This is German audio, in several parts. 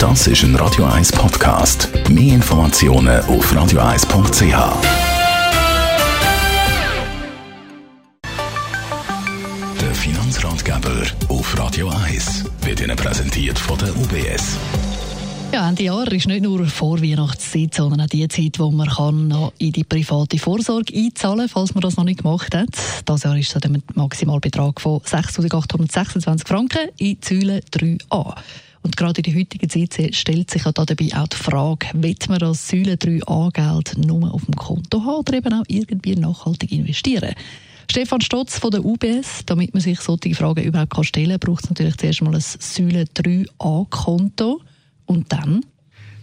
Das ist ein Radio 1 Podcast. Mehr Informationen auf radio1.ch. Der Finanzratgeber auf Radio 1 wird Ihnen präsentiert von der UBS. Ja, Ende Jahr ist nicht nur Vorweihnachtszeit, sondern auch die Zeit, wo man kann noch in die private Vorsorge einzahlen kann, falls man das noch nicht gemacht hat. Das Jahr ist der Maximalbetrag von 6'826 Franken in Säule 3a. Und gerade in der heutigen Zeit stellt sich ja dabei auch die Frage, wird man das Säule 3a Geld nur auf dem Konto haben oder eben auch irgendwie nachhaltig investieren? Stefan Stotz von der UBS, damit man sich solche Fragen überhaupt stellen kann, braucht es natürlich zuerst mal ein Säule 3a Konto. Und dann?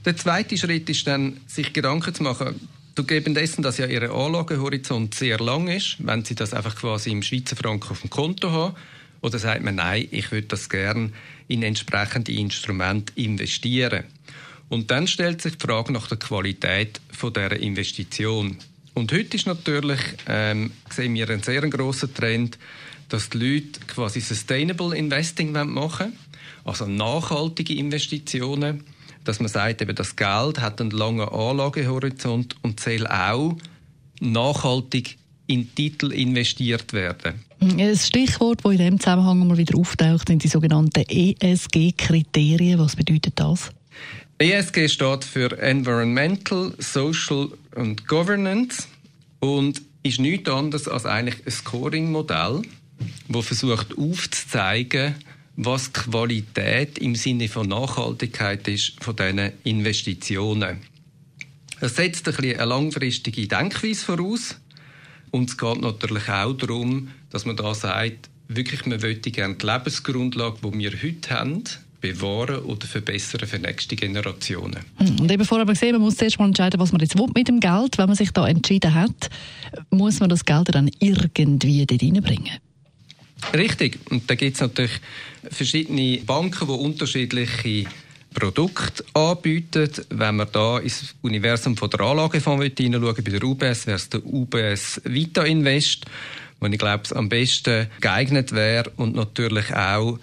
Der zweite Schritt ist dann, sich Gedanken zu machen, Zugeben dessen, dass ja Ihr Anlagehorizont sehr lang ist, wenn Sie das einfach quasi im Schweizer Franken auf dem Konto haben, oder sagt man, nein, ich würde das gerne in entsprechende Instrumente investieren. Und dann stellt sich die Frage nach der Qualität von der Investition. Und heute ist natürlich, ähm, sehen wir einen sehr grossen Trend, dass die Leute quasi Sustainable Investing machen wollen also nachhaltige Investitionen, dass man sagt, eben das Geld hat einen langen Anlagehorizont und soll auch nachhaltig in Titel investiert werden. Ein Stichwort, das in diesem Zusammenhang immer wieder auftaucht, sind die sogenannten ESG-Kriterien. Was bedeutet das? ESG steht für Environmental, Social und Governance und ist nichts anderes als eigentlich ein Scoring-Modell, das versucht aufzuzeigen, was Qualität im Sinne von Nachhaltigkeit ist von diesen Investitionen. Es setzt ein bisschen eine langfristige Denkweise voraus und es geht natürlich auch darum, dass man da sagt, wirklich, man möchte gerne die Lebensgrundlage, die wir heute haben, bewahren oder verbessern für nächste Generationen. Hm, und eben vorher haben wir gesehen, man muss zuerst mal entscheiden, was man jetzt will mit dem Geld. Wenn man sich da entschieden hat, muss man das Geld dann irgendwie dort reinbringen. Richtig. Und da gibt es natürlich verschiedene Banken, die unterschiedliche Produkte anbieten. Wenn wir da ins Universum von der Anlagefonds hineinschauen, bei der UBS wäre es der UBS Vita Invest, wo ich glaube, es am besten geeignet wäre und natürlich auch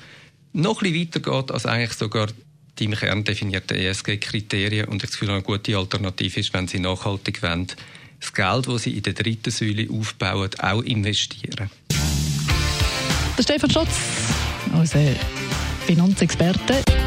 noch ein bisschen weiter geht als eigentlich sogar die im Kern definierten ESG-Kriterien und ich das Gefühl, eine gute Alternative ist, wenn Sie nachhaltig wollen, das Geld, das Sie in der dritten Säule aufbauen, auch investieren. Der Stefan Schotz, unser Finanzexperte.